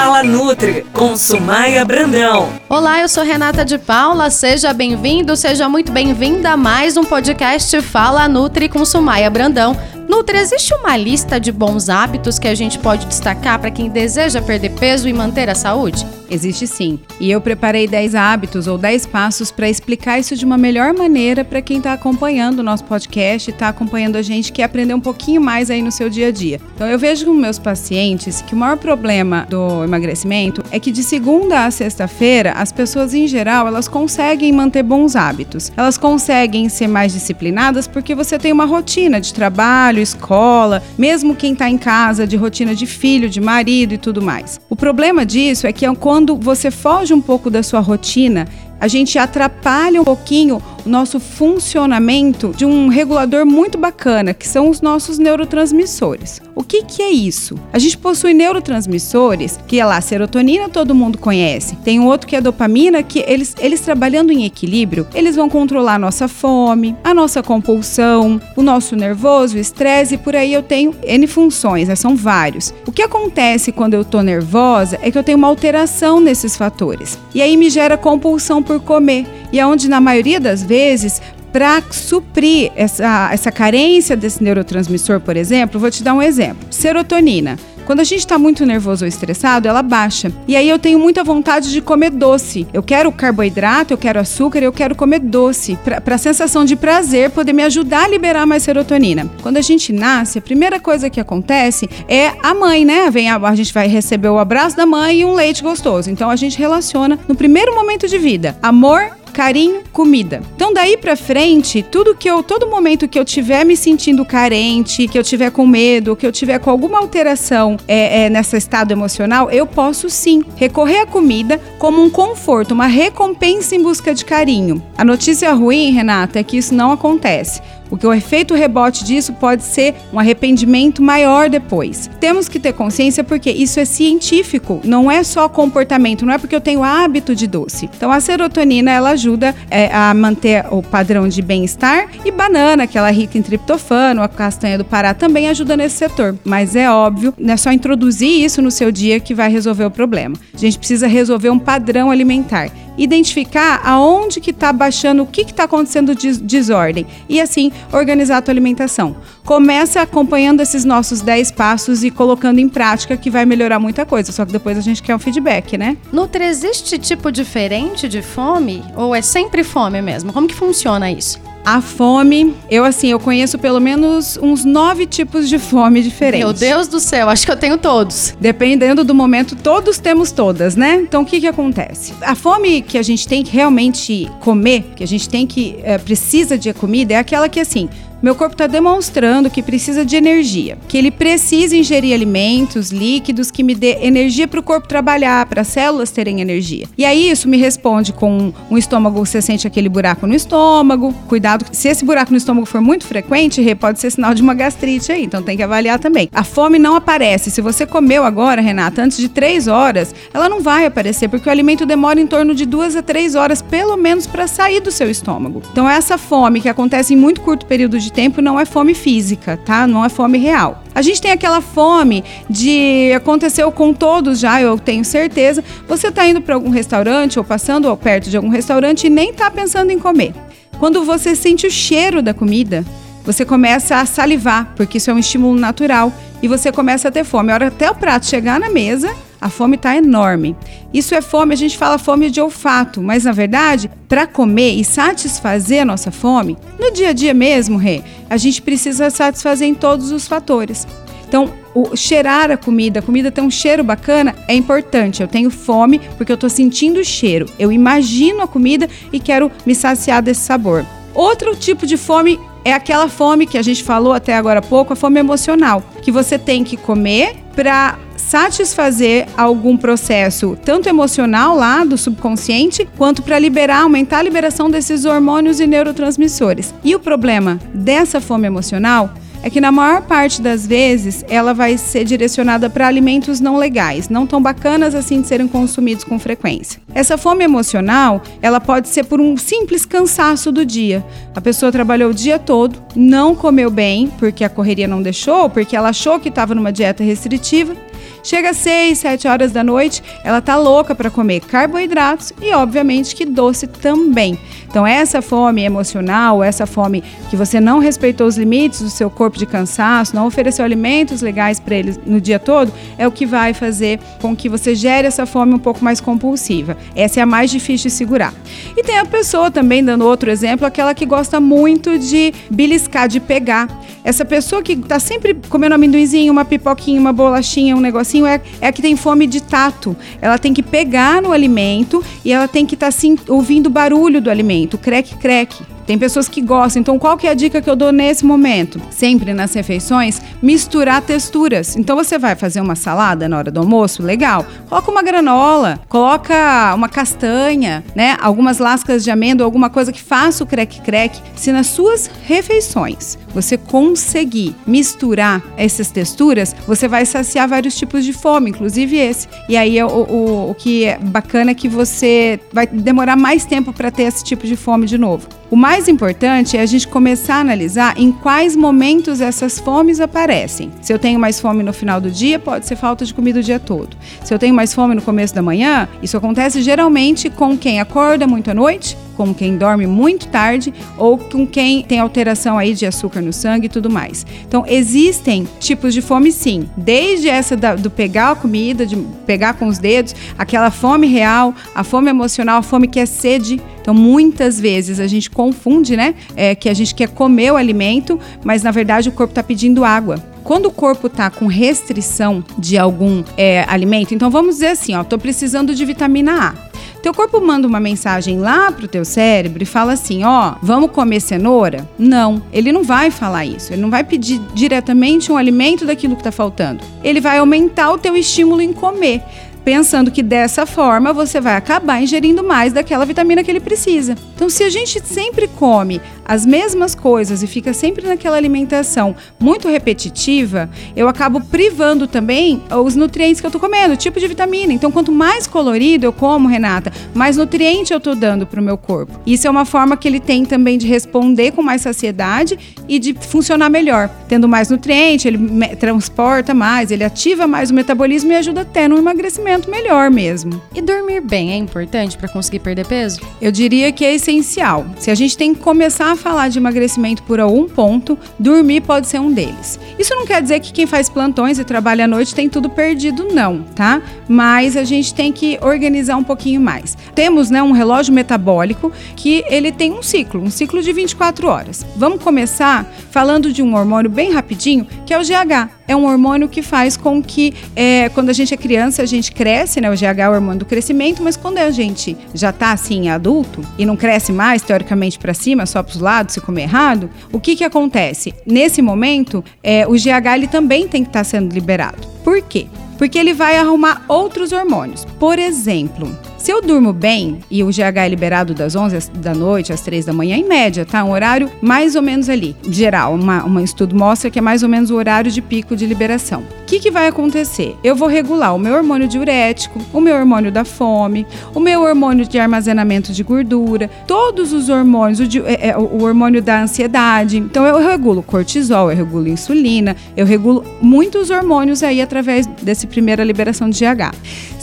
Fala Nutri com Sumaia Brandão. Olá, eu sou Renata de Paula. Seja bem-vindo, seja muito bem-vinda a mais um podcast Fala Nutri com Sumaia Brandão. Nutri, existe uma lista de bons hábitos que a gente pode destacar para quem deseja perder peso e manter a saúde? Existe sim. E eu preparei 10 hábitos ou 10 passos para explicar isso de uma melhor maneira para quem está acompanhando o nosso podcast e está acompanhando a gente que aprender um pouquinho mais aí no seu dia a dia. Então eu vejo com meus pacientes que o maior problema do emagrecimento é que de segunda a sexta-feira as pessoas em geral elas conseguem manter bons hábitos. Elas conseguem ser mais disciplinadas porque você tem uma rotina de trabalho, escola, mesmo quem está em casa, de rotina de filho, de marido e tudo mais. O problema disso é que é quando você foge um pouco da sua rotina a gente atrapalha um pouquinho o nosso funcionamento de um regulador muito bacana, que são os nossos neurotransmissores. O que, que é isso? A gente possui neurotransmissores, que é lá, serotonina todo mundo conhece. Tem um outro que é dopamina, que eles, eles trabalhando em equilíbrio, eles vão controlar a nossa fome, a nossa compulsão, o nosso nervoso, o estresse, e por aí eu tenho N funções, né? são vários. O que acontece quando eu tô nervosa é que eu tenho uma alteração nesses fatores. E aí me gera compulsão por comer. E é onde, na maioria das vezes, para suprir essa, essa carência desse neurotransmissor, por exemplo, vou te dar um exemplo: serotonina. Quando a gente está muito nervoso ou estressado, ela baixa. E aí eu tenho muita vontade de comer doce. Eu quero carboidrato, eu quero açúcar, eu quero comer doce. Para a sensação de prazer poder me ajudar a liberar mais serotonina. Quando a gente nasce, a primeira coisa que acontece é a mãe, né? Vem a, a gente vai receber o abraço da mãe e um leite gostoso. Então a gente relaciona no primeiro momento de vida amor carinho, comida. Então daí para frente, tudo que eu, todo momento que eu tiver me sentindo carente, que eu tiver com medo, que eu tiver com alguma alteração é, é, nesse estado emocional, eu posso sim recorrer à comida como um conforto, uma recompensa em busca de carinho. A notícia ruim, Renata, é que isso não acontece. Porque o efeito rebote disso pode ser um arrependimento maior depois. Temos que ter consciência porque isso é científico, não é só comportamento, não é porque eu tenho hábito de doce. Então a serotonina ela ajuda é, a manter o padrão de bem-estar e banana, que ela é rica em triptofano, a castanha do Pará também ajuda nesse setor. Mas é óbvio, não é só introduzir isso no seu dia que vai resolver o problema. A gente precisa resolver um padrão alimentar identificar aonde que está baixando, o que está acontecendo de desordem e assim organizar a tua alimentação. Começa acompanhando esses nossos 10 passos e colocando em prática que vai melhorar muita coisa, só que depois a gente quer um feedback, né? Nutri, existe tipo diferente de fome ou é sempre fome mesmo? Como que funciona isso? A fome, eu assim, eu conheço pelo menos uns nove tipos de fome diferentes. Meu Deus do céu, acho que eu tenho todos. Dependendo do momento, todos temos todas, né? Então o que que acontece? A fome que a gente tem que realmente comer, que a gente tem que é, precisa de comida, é aquela que assim, meu corpo está demonstrando que precisa de energia, que ele precisa ingerir alimentos, líquidos que me dê energia para o corpo trabalhar, para as células terem energia. E aí isso me responde com um estômago, você sente aquele buraco no estômago. Cuidado, se esse buraco no estômago for muito frequente, pode ser sinal de uma gastrite aí, então tem que avaliar também. A fome não aparece. Se você comeu agora, Renata, antes de três horas, ela não vai aparecer, porque o alimento demora em torno de duas a três horas, pelo menos, para sair do seu estômago. Então essa fome que acontece em muito curto período de de tempo não é fome física, tá? Não é fome real. A gente tem aquela fome de aconteceu com todos já, eu tenho certeza. Você está indo para algum restaurante ou passando perto de algum restaurante e nem está pensando em comer. Quando você sente o cheiro da comida, você começa a salivar, porque isso é um estímulo natural, e você começa a ter fome. A hora até o prato chegar na mesa, a fome está enorme. Isso é fome, a gente fala fome de olfato, mas na verdade, para comer e satisfazer a nossa fome, no dia a dia mesmo, Rê, a gente precisa satisfazer em todos os fatores. Então, o cheirar a comida, a comida tem um cheiro bacana, é importante. Eu tenho fome porque eu estou sentindo o cheiro. Eu imagino a comida e quero me saciar desse sabor. Outro tipo de fome é aquela fome que a gente falou até agora há pouco, a fome emocional, que você tem que comer para satisfazer algum processo, tanto emocional lá do subconsciente, quanto para liberar, aumentar a liberação desses hormônios e neurotransmissores. E o problema dessa fome emocional é que na maior parte das vezes ela vai ser direcionada para alimentos não legais, não tão bacanas assim de serem consumidos com frequência. Essa fome emocional, ela pode ser por um simples cansaço do dia. A pessoa trabalhou o dia todo, não comeu bem porque a correria não deixou, porque ela achou que estava numa dieta restritiva Chega às 6, 7 horas da noite, ela tá louca para comer carboidratos e, obviamente, que doce também. Então, essa fome emocional, essa fome que você não respeitou os limites do seu corpo de cansaço, não ofereceu alimentos legais para ele no dia todo, é o que vai fazer com que você gere essa fome um pouco mais compulsiva. Essa é a mais difícil de segurar. E tem a pessoa também, dando outro exemplo, aquela que gosta muito de beliscar, de pegar. Essa pessoa que tá sempre comendo amendoinzinho, uma pipoquinha, uma bolachinha, um negocinho, é, é a que tem fome de tato. Ela tem que pegar no alimento e ela tem que estar tá, assim, ouvindo o barulho do alimento, creque, creque. Tem pessoas que gostam. Então, qual que é a dica que eu dou nesse momento? Sempre nas refeições, misturar texturas. Então, você vai fazer uma salada na hora do almoço, legal. Coloca uma granola, coloca uma castanha, né? Algumas lascas de amêndoa, alguma coisa que faça o creque-creque. Se nas suas refeições você conseguir misturar essas texturas, você vai saciar vários tipos de fome, inclusive esse. E aí o, o, o que é bacana é que você vai demorar mais tempo para ter esse tipo de fome de novo. O mais importante é a gente começar a analisar em quais momentos essas fomes aparecem. Se eu tenho mais fome no final do dia, pode ser falta de comida o dia todo. Se eu tenho mais fome no começo da manhã, isso acontece geralmente com quem acorda muito à noite, com quem dorme muito tarde ou com quem tem alteração aí de açúcar no sangue e tudo mais. Então, existem tipos de fome sim, desde essa da, do pegar a comida, de pegar com os dedos, aquela fome real, a fome emocional, a fome que é sede, então, muitas vezes a gente confunde, né? É, que a gente quer comer o alimento, mas na verdade o corpo está pedindo água. Quando o corpo está com restrição de algum é, alimento, então vamos dizer assim, ó, tô precisando de vitamina A. Teu corpo manda uma mensagem lá pro teu cérebro e fala assim: ó, vamos comer cenoura? Não, ele não vai falar isso. Ele não vai pedir diretamente um alimento daquilo que está faltando. Ele vai aumentar o teu estímulo em comer pensando que dessa forma você vai acabar ingerindo mais daquela vitamina que ele precisa. Então, se a gente sempre come as mesmas coisas e fica sempre naquela alimentação muito repetitiva, eu acabo privando também os nutrientes que eu estou comendo, o tipo de vitamina. Então, quanto mais colorido eu como, Renata, mais nutriente eu estou dando para o meu corpo. Isso é uma forma que ele tem também de responder com mais saciedade e de funcionar melhor. Tendo mais nutriente, ele transporta mais, ele ativa mais o metabolismo e ajuda até no emagrecimento melhor mesmo. E dormir bem é importante para conseguir perder peso? Eu diria que é essencial. Se a gente tem que começar a falar de emagrecimento por algum ponto, dormir pode ser um deles. Isso não quer dizer que quem faz plantões e trabalha à noite tem tudo perdido, não, tá? Mas a gente tem que organizar um pouquinho mais. Temos, né, um relógio metabólico que ele tem um ciclo, um ciclo de 24 horas. Vamos começar falando de um hormônio bem rapidinho, que é o GH. É um hormônio que faz com que, é, quando a gente é criança, a gente cresce, né? O GH é o hormônio do crescimento, mas quando a gente já tá assim, adulto, e não cresce mais, teoricamente, para cima, só para os lados, se comer errado, o que que acontece? Nesse momento, é, o GH ele também tem que estar tá sendo liberado. Por quê? Porque ele vai arrumar outros hormônios. Por exemplo, se eu durmo bem e o GH é liberado das 11 da noite às 3 da manhã, em média, tá? Um horário mais ou menos ali. Geral, uma, um estudo mostra que é mais ou menos o horário de pico de liberação. O que, que vai acontecer? Eu vou regular o meu hormônio diurético, o meu hormônio da fome, o meu hormônio de armazenamento de gordura, todos os hormônios, o, é, é, o hormônio da ansiedade. Então eu regulo cortisol, eu regulo insulina, eu regulo muitos hormônios aí através dessa primeira liberação de GH.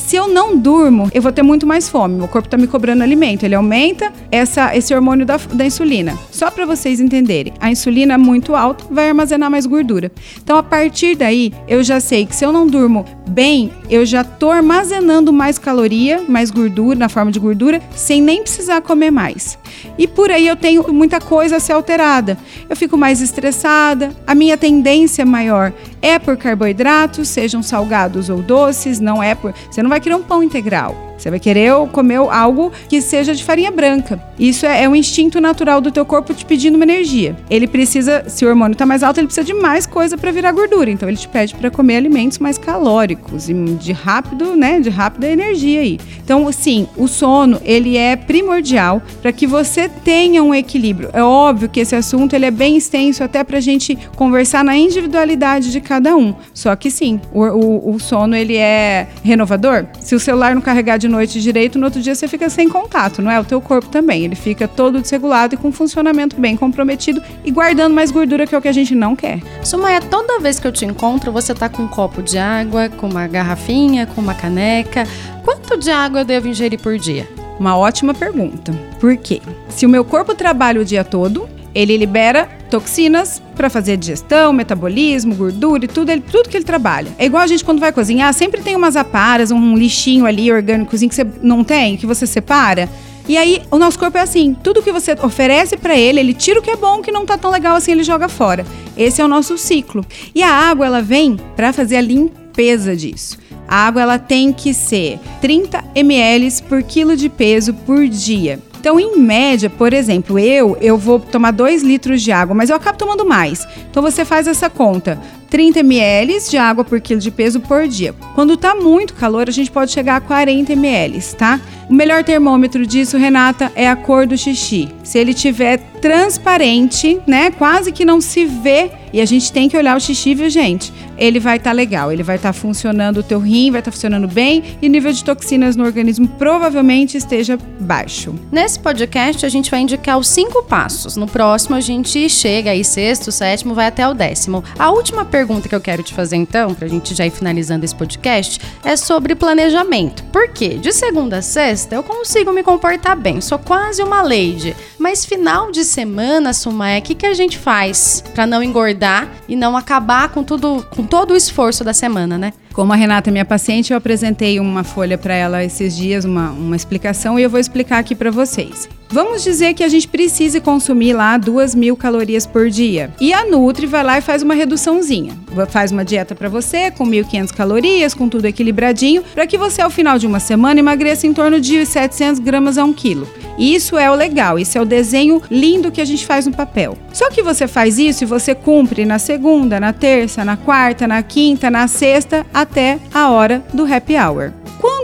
Se eu não durmo, eu vou ter muito mais fome. Meu corpo está me cobrando alimento. Ele aumenta essa, esse hormônio da, da insulina. Só para vocês entenderem, a insulina é muito alta vai armazenar mais gordura. Então, a partir daí, eu já sei que se eu não durmo bem, eu já tô armazenando mais caloria, mais gordura, na forma de gordura, sem nem precisar comer mais. E por aí eu tenho muita coisa a ser alterada. Eu fico mais estressada, a minha tendência maior é por carboidratos, sejam salgados ou doces, não é por. Você não vai querer um pão integral. Você vai querer comer algo que seja de farinha branca. Isso é, é um instinto natural do teu corpo te pedindo uma energia. Ele precisa, se o hormônio está mais alto, ele precisa de mais coisa para virar gordura. Então ele te pede para comer alimentos mais calóricos e de rápido, né, de rápida energia aí. Então, sim, o sono, ele é primordial para que você tenha um equilíbrio. É óbvio que esse assunto ele é bem extenso até para a gente conversar na individualidade de cada um. Só que sim, o, o, o sono ele é renovador. Se o celular não carregar de de noite direito, no outro dia você fica sem contato, não é? O teu corpo também, ele fica todo desregulado e com funcionamento bem comprometido e guardando mais gordura que é o que a gente não quer. Sumaya, toda vez que eu te encontro, você tá com um copo de água, com com uma garrafinha, com uma caneca? Quanto de água eu devo ingerir por dia? Uma ótima pergunta. Por quê? Se o meu corpo trabalha o dia todo, ele libera toxinas para fazer digestão, metabolismo, gordura e tudo, ele, tudo que ele trabalha. É igual a gente quando vai cozinhar, sempre tem umas aparas, um lixinho ali orgânicozinho que você não tem, que você separa. E aí, o nosso corpo é assim: tudo que você oferece para ele, ele tira o que é bom, que não tá tão legal assim, ele joga fora. Esse é o nosso ciclo. E a água, ela vem para fazer a limpeza disso. A água ela tem que ser 30 ml por quilo de peso por dia. Então, em média, por exemplo, eu eu vou tomar 2 litros de água, mas eu acabo tomando mais. Então você faz essa conta. 30 ml de água por quilo de peso por dia. Quando tá muito calor, a gente pode chegar a 40 ml, tá? O melhor termômetro disso, Renata, é a cor do xixi. Se ele tiver transparente, né, quase que não se vê, e a gente tem que olhar o xixi, viu, gente? Ele vai estar tá legal, ele vai estar tá funcionando, o teu rim vai estar tá funcionando bem e o nível de toxinas no organismo provavelmente esteja baixo. Nesse podcast a gente vai indicar os cinco passos. No próximo a gente chega aí sexto, sétimo, vai até o décimo. A última pergunta que eu quero te fazer então, pra gente já ir finalizando esse podcast, é sobre planejamento. Por quê? De segunda a sexta eu consigo me comportar bem, sou quase uma lady. Mas final de semana, Sumaia, o que, que a gente faz para não engordar e não acabar com tudo, com todo o esforço da semana, né? Como a Renata é minha paciente, eu apresentei uma folha para ela esses dias, uma, uma explicação, e eu vou explicar aqui para vocês. Vamos dizer que a gente precise consumir lá duas mil calorias por dia. E a Nutri vai lá e faz uma reduçãozinha. Faz uma dieta para você com 1.500 calorias, com tudo equilibradinho, para que você ao final de uma semana emagreça em torno de 700 gramas a um quilo. Isso é o legal, isso é o desenho lindo que a gente faz no papel. Só que você faz isso e você cumpre na segunda, na terça, na quarta, na quinta, na sexta, até a hora do happy hour.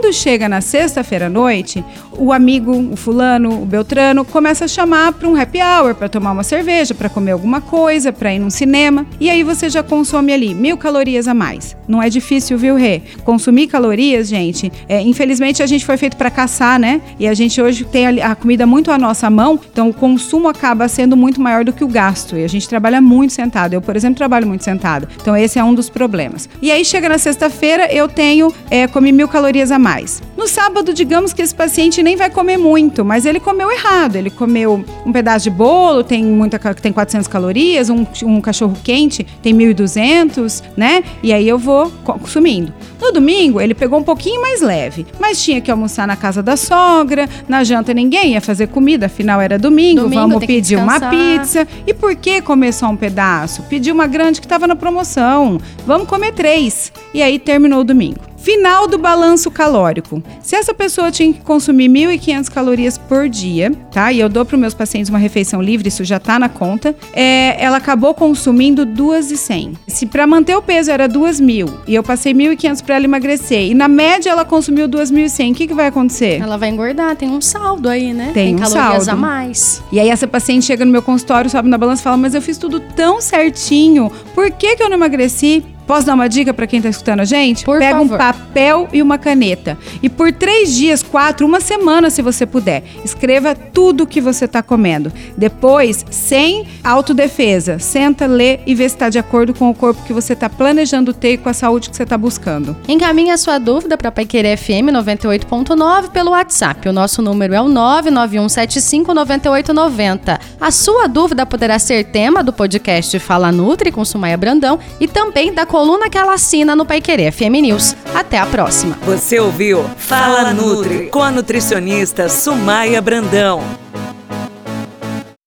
Quando chega na sexta-feira à noite, o amigo, o fulano, o Beltrano, começa a chamar para um happy hour, para tomar uma cerveja, para comer alguma coisa, para ir num cinema. E aí você já consome ali mil calorias a mais. Não é difícil, viu, Rê? Consumir calorias, gente, é, infelizmente a gente foi feito para caçar, né? E a gente hoje tem a comida muito à nossa mão, então o consumo acaba sendo muito maior do que o gasto. E a gente trabalha muito sentado. Eu, por exemplo, trabalho muito sentado. Então esse é um dos problemas. E aí chega na sexta-feira, eu tenho, é, comi mil calorias a mais. No sábado, digamos que esse paciente nem vai comer muito, mas ele comeu errado. Ele comeu um pedaço de bolo, tem muita tem 400 calorias, um, um cachorro quente tem 1.200, né? E aí eu vou consumindo. No domingo, ele pegou um pouquinho mais leve, mas tinha que almoçar na casa da sogra, na janta ninguém ia fazer comida, afinal era domingo, domingo vamos pedir uma pizza. E por que comer só um pedaço? Pediu uma grande que estava na promoção. Vamos comer três. E aí terminou o domingo. Final do balanço calórico. Se essa pessoa tinha que consumir 1.500 calorias por dia, tá? E eu dou para os meus pacientes uma refeição livre, isso já está na conta. É, ela acabou consumindo 2.100. Se para manter o peso era 2.000 e eu passei 1.500 para ela emagrecer e na média ela consumiu 2.100, o que, que vai acontecer? Ela vai engordar, tem um saldo aí, né? Tem, tem um calorias saldo. a mais. E aí essa paciente chega no meu consultório, sobe na balança e fala: Mas eu fiz tudo tão certinho, por que, que eu não emagreci? Posso dar uma dica para quem está escutando a gente? Por Pega favor. um papel e uma caneta. E por três dias, quatro, uma semana, se você puder, escreva tudo que você está comendo. Depois, sem autodefesa, senta, lê e vê se está de acordo com o corpo que você está planejando ter e com a saúde que você está buscando. Encaminhe a sua dúvida para Paiquerer FM 98.9 pelo WhatsApp. O nosso número é o 991759890. A sua dúvida poderá ser tema do podcast Fala Nutri com Sumaia Brandão e também da coluna que ela assina no Pai Querer FM News. Até a próxima. Você ouviu Fala Nutri com a nutricionista Sumaia Brandão.